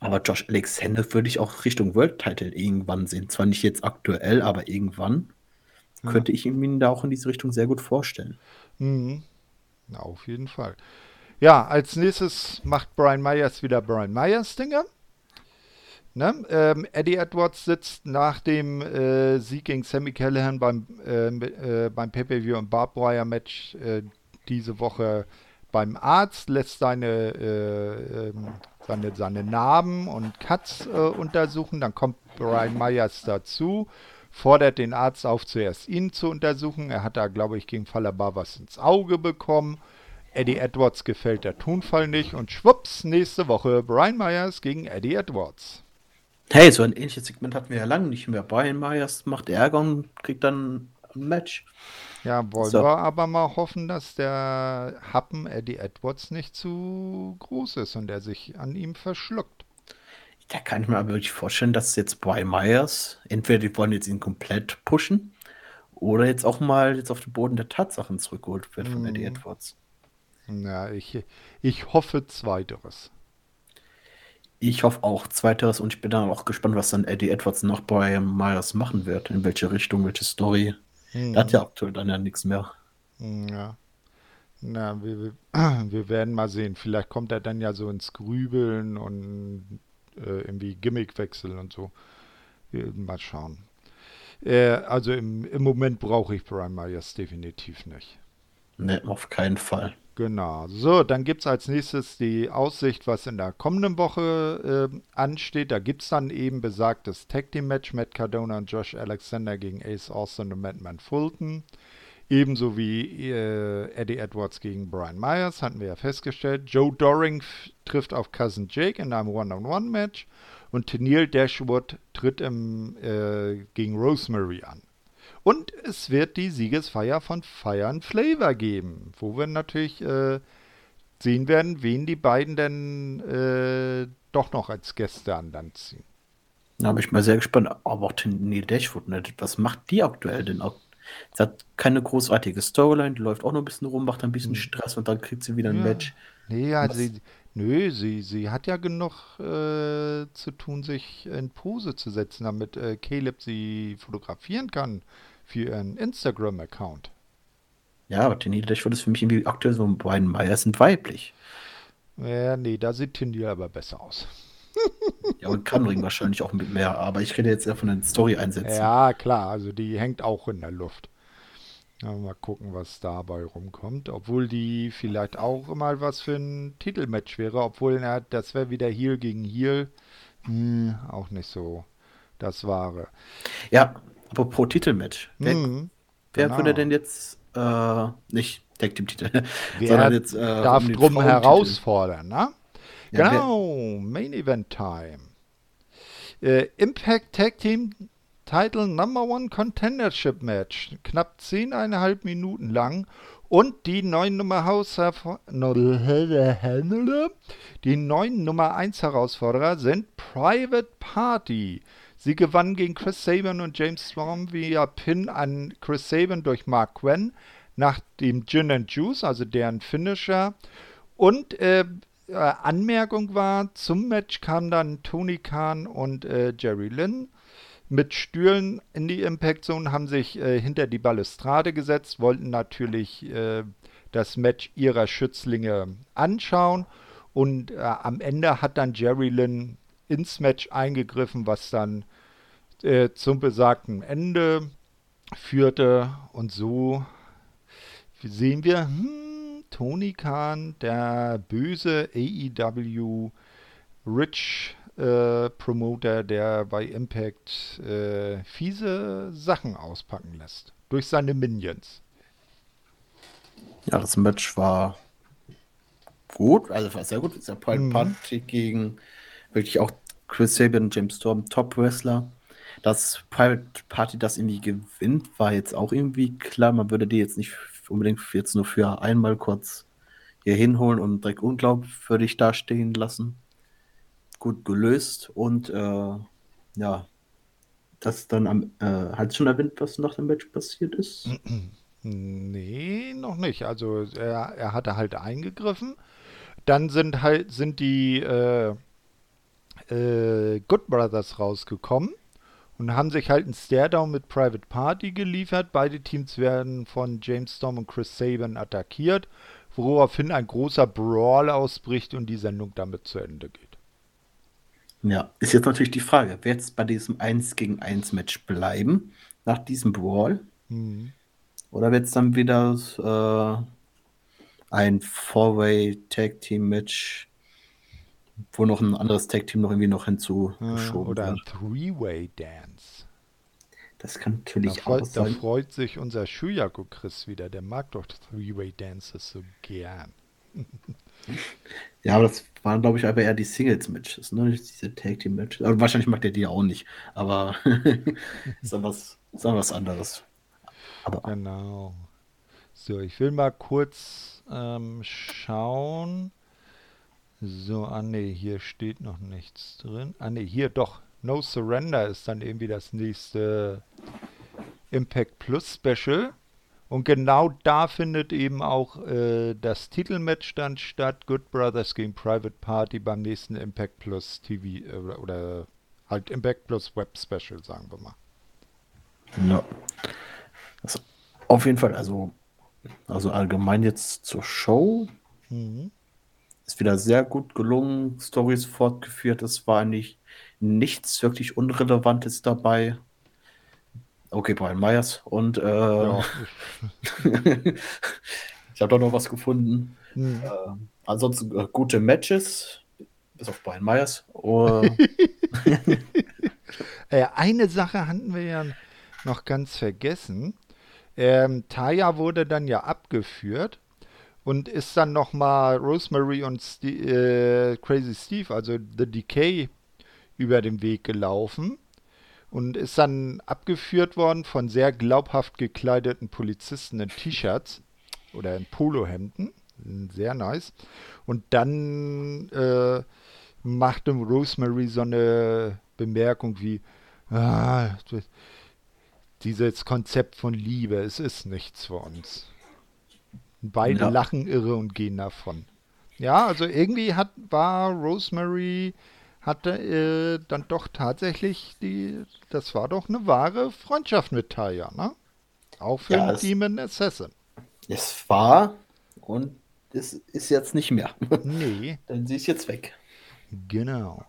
Aber Josh Alexander würde ich auch Richtung World Title irgendwann sehen. Zwar nicht jetzt aktuell, aber irgendwann ja. könnte ich ihn da auch in diese Richtung sehr gut vorstellen. Mhm. Na, auf jeden Fall. Ja, als nächstes macht Brian Myers wieder Brian Myers Dinge. Ne? Ähm, Eddie Edwards sitzt nach dem äh, Sieg gegen Sammy Callahan beim, äh, äh, beim Pay-Per-View und Barbed Wire Match äh, diese Woche beim Arzt, lässt seine, äh, ähm, seine, seine Narben und Cuts äh, untersuchen. Dann kommt Brian Myers dazu, fordert den Arzt auf, zuerst ihn zu untersuchen. Er hat da, glaube ich, gegen Falabar was ins Auge bekommen. Eddie Edwards gefällt der Tonfall nicht und schwupps, nächste Woche Brian Myers gegen Eddie Edwards. Hey, so ein ähnliches Segment hatten wir ja lange nicht mehr. Brian Myers macht Ärger und kriegt dann ein Match. Ja, wollen so. wir aber mal hoffen, dass der Happen Eddie Edwards nicht zu groß ist und er sich an ihm verschluckt. Da kann ich mir aber wirklich vorstellen, dass jetzt Brian Myers, entweder die wollen jetzt ihn komplett pushen Oder jetzt auch mal jetzt auf den Boden der Tatsachen zurückgeholt wird von Eddie Mhm. Edwards. Ja, ich, ich hoffe Zweiteres. Ich hoffe auch Zweiteres und ich bin dann auch gespannt, was dann Eddie Edwards noch bei Myers machen wird. In welche Richtung, welche Story. Mhm. Der hat ja aktuell dann ja nichts mehr. Ja. Na, wir, wir, werden mal sehen. Vielleicht kommt er dann ja so ins Grübeln und äh, irgendwie Gimmickwechsel und so. Mal schauen. Äh, also im, im Moment brauche ich Brian Myers definitiv nicht. Ne, auf keinen Fall. Genau. So, dann gibt es als nächstes die Aussicht, was in der kommenden Woche äh, ansteht. Da gibt es dann eben besagtes Tag Team Match. Matt Cardona und Josh Alexander gegen Ace Austin und Madman Fulton. Ebenso wie äh, Eddie Edwards gegen Brian Myers, hatten wir ja festgestellt. Joe Doring trifft auf Cousin Jake in einem One-on-One-Match. Und Tennille Dashwood tritt im, äh, gegen Rosemary an. Und es wird die Siegesfeier von and Flavor geben, wo wir natürlich äh, sehen werden, wen die beiden denn äh, doch noch als Gäste an Land ziehen. Da bin ich mal sehr gespannt. Aber auch Neil Dashwood, ne? was macht die aktuell denn auch? Sie hat keine großartige Storyline, die läuft auch noch ein bisschen rum, macht ein bisschen Stress und dann kriegt sie wieder ein Ja. Match. Nee, ja, Was? sie, nö, sie, sie hat ja genug äh, zu tun, sich in Pose zu setzen, damit äh, Caleb sie fotografieren kann für ihren Instagram-Account. Ja, aber Neil Dashwood ist für mich irgendwie aktuell so ein Brian Myers sind weiblich. Ja, nee, da sieht Tindy aber besser aus. Ja, und kann Ring wahrscheinlich auch mit mehr, aber ich rede jetzt eher von den Story-Einsätzen. Ja, klar, also die hängt auch in der Luft. Ja, mal gucken, was dabei rumkommt. Obwohl die vielleicht auch mal was für ein Titelmatch wäre, obwohl na, das wäre wieder Heel gegen Heel. Hm, auch nicht so das Wahre. Ja, apropos Titelmatch. Wer, Hm, wer genau. würde denn jetzt, äh, nicht Tag Team Titel, Wer sondern jetzt, äh, darf um den drum herausfordern, ne? Ja, genau, Main Event Time. Äh, Impact Tag Team Title Number One Contendership Match. Knapp 10,5 Minuten lang. Und die neuen Nummer Haus die neuen Nummer 1 Herausforderer sind Private Party. Sie gewannen gegen Chris Sabin und James Storm via Pin an Chris Sabin durch Mark Quinn nach dem Gin and Juice, also deren Finisher. Und äh, äh, Anmerkung war, zum Match kamen dann Tony Khan und äh, Jerry Lynn mit Stühlen in die Impact Zone, haben sich äh, hinter die Balustrade gesetzt, wollten natürlich äh, das Match ihrer Schützlinge anschauen. Und am Ende hat dann Jerry Lynn ins Match eingegriffen, was dann äh, zum besagten Ende führte. Und so sehen wir, hm, Tony Khan, der böse AEW Rich äh, Promoter, der bei Impact äh, fiese Sachen auspacken lässt. Durch seine Minions. Ja, das Match war gut, also war sehr gut. Ja Private Mhm. Gegen wirklich auch Chris Sabin und James Storm, Top-Wrestler. Dass Private Party das irgendwie gewinnt, war jetzt auch irgendwie klar. Man würde die jetzt nicht unbedingt jetzt nur für einmal kurz hier hinholen und direkt unglaubwürdig dastehen lassen. Gut gelöst und äh, ja, das dann am, äh, hat schon erwähnt, was nach dem Match passiert ist. Nee, noch nicht. Also er, er hatte halt eingegriffen. Dann sind halt sind die äh, äh, Good Brothers rausgekommen und haben sich halt einen Staredown mit Private Party geliefert. Beide Teams werden von James Storm und Chris Sabin attackiert, woraufhin ein großer Brawl ausbricht und die Sendung damit zu Ende geht. Ja, ist jetzt natürlich die Frage, wird es bei diesem 1 gegen 1 Match bleiben, nach diesem Brawl? Mhm. Oder wird es dann wieder äh, ein Four-Way Tag Team Match, wo noch ein anderes Tag Team noch irgendwie noch hinzugeschoben oder ein wird? Three-Way Dance. Das kann Da, natürlich auch freut, da sein. freut sich unser Shuyaku Chris wieder. Der mag doch Three-Way Dances so gern. Ja, aber das waren, glaube ich, aber eher die Singles-Matches, ne? Nicht diese Tag Team Matches. Aber wahrscheinlich mag der die ja auch nicht. Aber ist dann was, ist dann was anderes. Aber Genau. So, ich will mal kurz ähm, schauen. So, ah ne, hier steht noch nichts drin. Ah ne, hier doch. No Surrender ist dann irgendwie das nächste Impact Plus Special. Und genau da findet eben auch äh, das Titelmatch dann statt. Good Brothers gegen Private Party beim nächsten Impact Plus TV äh, oder halt Impact Plus Web Special, sagen wir mal. Ja. Also, auf jeden Fall, also, also allgemein jetzt zur Show. Mhm. Ist wieder sehr gut gelungen, Stories fortgeführt. Es war eigentlich nichts wirklich Unrelevantes dabei. Okay, Brian Myers. Und äh, ja. ich habe doch noch was gefunden. Hm. Äh, ansonsten äh, gute Matches, bis auf Brian Myers. Uh, eine Sache hatten wir ja noch ganz vergessen. Ähm, Taya wurde dann ja abgeführt und ist dann nochmal Rosemary und St äh, Crazy Steve, also The Decay, über den Weg gelaufen und ist dann abgeführt worden von sehr glaubhaft gekleideten Polizisten in T-Shirts oder in Polohemden. Sehr nice. Und dann äh, machte Rosemary so eine Bemerkung wie, ah, dieses Konzept von Liebe, es ist nichts für uns. Beide ja. lachen irre und gehen davon. Ja, also irgendwie hat, war Rosemary hatte äh, dann doch tatsächlich die, das war doch eine wahre Freundschaft mit Taya, ne? Auch für ja, Demon Assassin. Es war und es ist jetzt nicht mehr. Nee. Denn sie ist jetzt weg. Genau.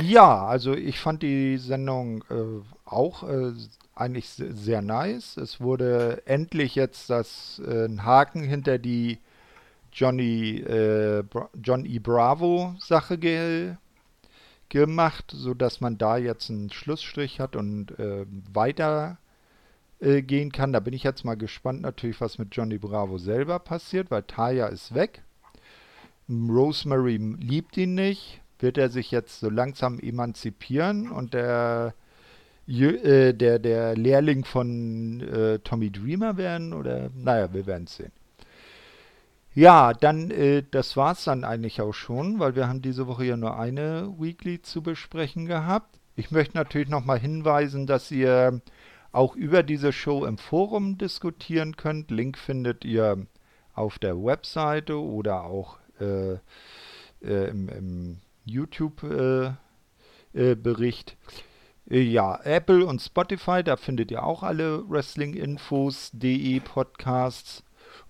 Ja, also ich fand die Sendung äh, auch äh, eigentlich sehr nice. Es wurde endlich jetzt das äh, ein Haken hinter die Johnny äh, John E. Bravo Sache ge gemacht, sodass man da jetzt einen Schlussstrich hat und äh, weiter gehen kann. Da bin ich jetzt mal gespannt natürlich, was mit Johnny Bravo selber passiert, weil Taya ist weg. Rosemary liebt ihn nicht. Wird er sich jetzt so langsam emanzipieren und der, äh, der, der Lehrling von äh, Tommy Dreamer werden? Oder naja, wir werden es sehen. Ja, dann, äh, das war's dann eigentlich auch schon, weil wir haben diese Woche ja nur eine Weekly zu besprechen gehabt. Ich möchte natürlich nochmal hinweisen, dass ihr auch über diese Show im Forum diskutieren könnt. Link findet ihr auf der Webseite oder auch äh, äh, im, im YouTube-Bericht. Äh, äh, ja, Apple und Spotify, da findet ihr auch alle Wrestling-Infos, DE Podcasts.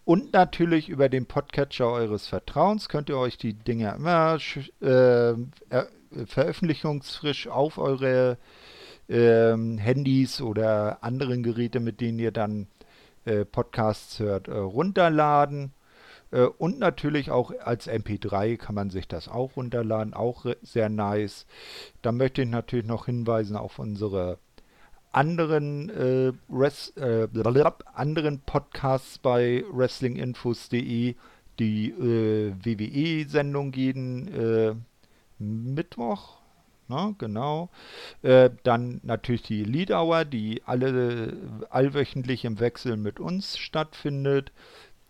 Und natürlich über den Podcatcher eures Vertrauens könnt ihr euch die Dinge immer äh, veröffentlichungsfrisch auf eure äh, Handys oder anderen Geräte, mit denen ihr dann äh, Podcasts hört, äh, runterladen. Äh, und natürlich auch als MP3 kann man sich das auch runterladen, auch sehr nice. Da möchte ich natürlich noch hinweisen auf unsere anderen, äh, Res, äh, anderen Podcasts bei wrestlinginfos.de, die äh, WWE-Sendung jeden äh, Mittwoch, na, ne, genau. Äh, dann natürlich die Lead Hour, die alle allwöchentlich im Wechsel mit uns stattfindet.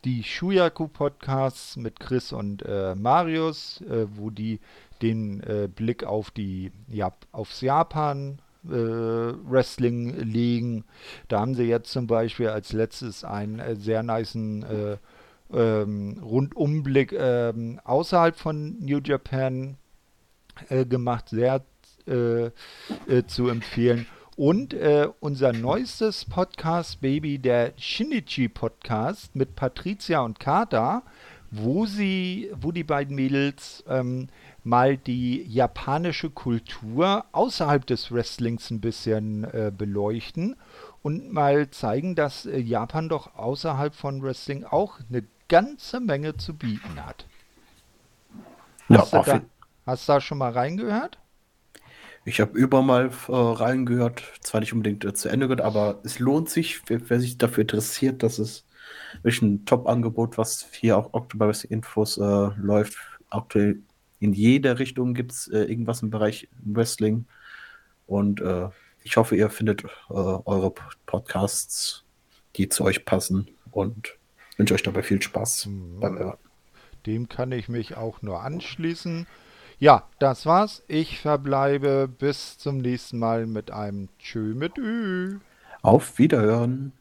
Die Shuyaku Podcasts mit Chris und äh, Marius, äh, wo die den äh, Blick auf die ja, aufs Japan äh, Wrestling legen. Da haben sie jetzt zum Beispiel als letztes einen äh, sehr niceen äh, ähm, Rundumblick ähm, außerhalb von New Japan gemacht, sehr zu empfehlen. Und äh, unser neuestes Podcast, Baby, der Shinichi Podcast mit Patricia und Kata, wo sie, wo die beiden Mädels ähm, mal die japanische Kultur außerhalb des Wrestlings ein bisschen äh, beleuchten und mal zeigen, dass äh, Japan doch außerhalb von Wrestling auch eine ganze Menge zu bieten hat. Hast, ja, du, da, hast du da schon mal reingehört? Ich habe über mal äh, reingehört, zwar nicht unbedingt äh, zu Ende gehört, aber es lohnt sich, wer, wer sich dafür interessiert, dass es wirklich ein Top-Angebot, was hier auch Oktober Infos äh, läuft, aktuell in jeder Richtung gibt es äh, irgendwas im Bereich Wrestling. Und äh, ich hoffe, ihr findet äh, eure Podcasts, die zu euch passen. Und wünsche euch dabei viel Spaß mhm. beim Hören. Dem kann ich mich auch nur anschließen. Ja, das war's. Ich verbleibe bis zum nächsten Mal mit einem Tschö mit Ü. Auf Wiederhören.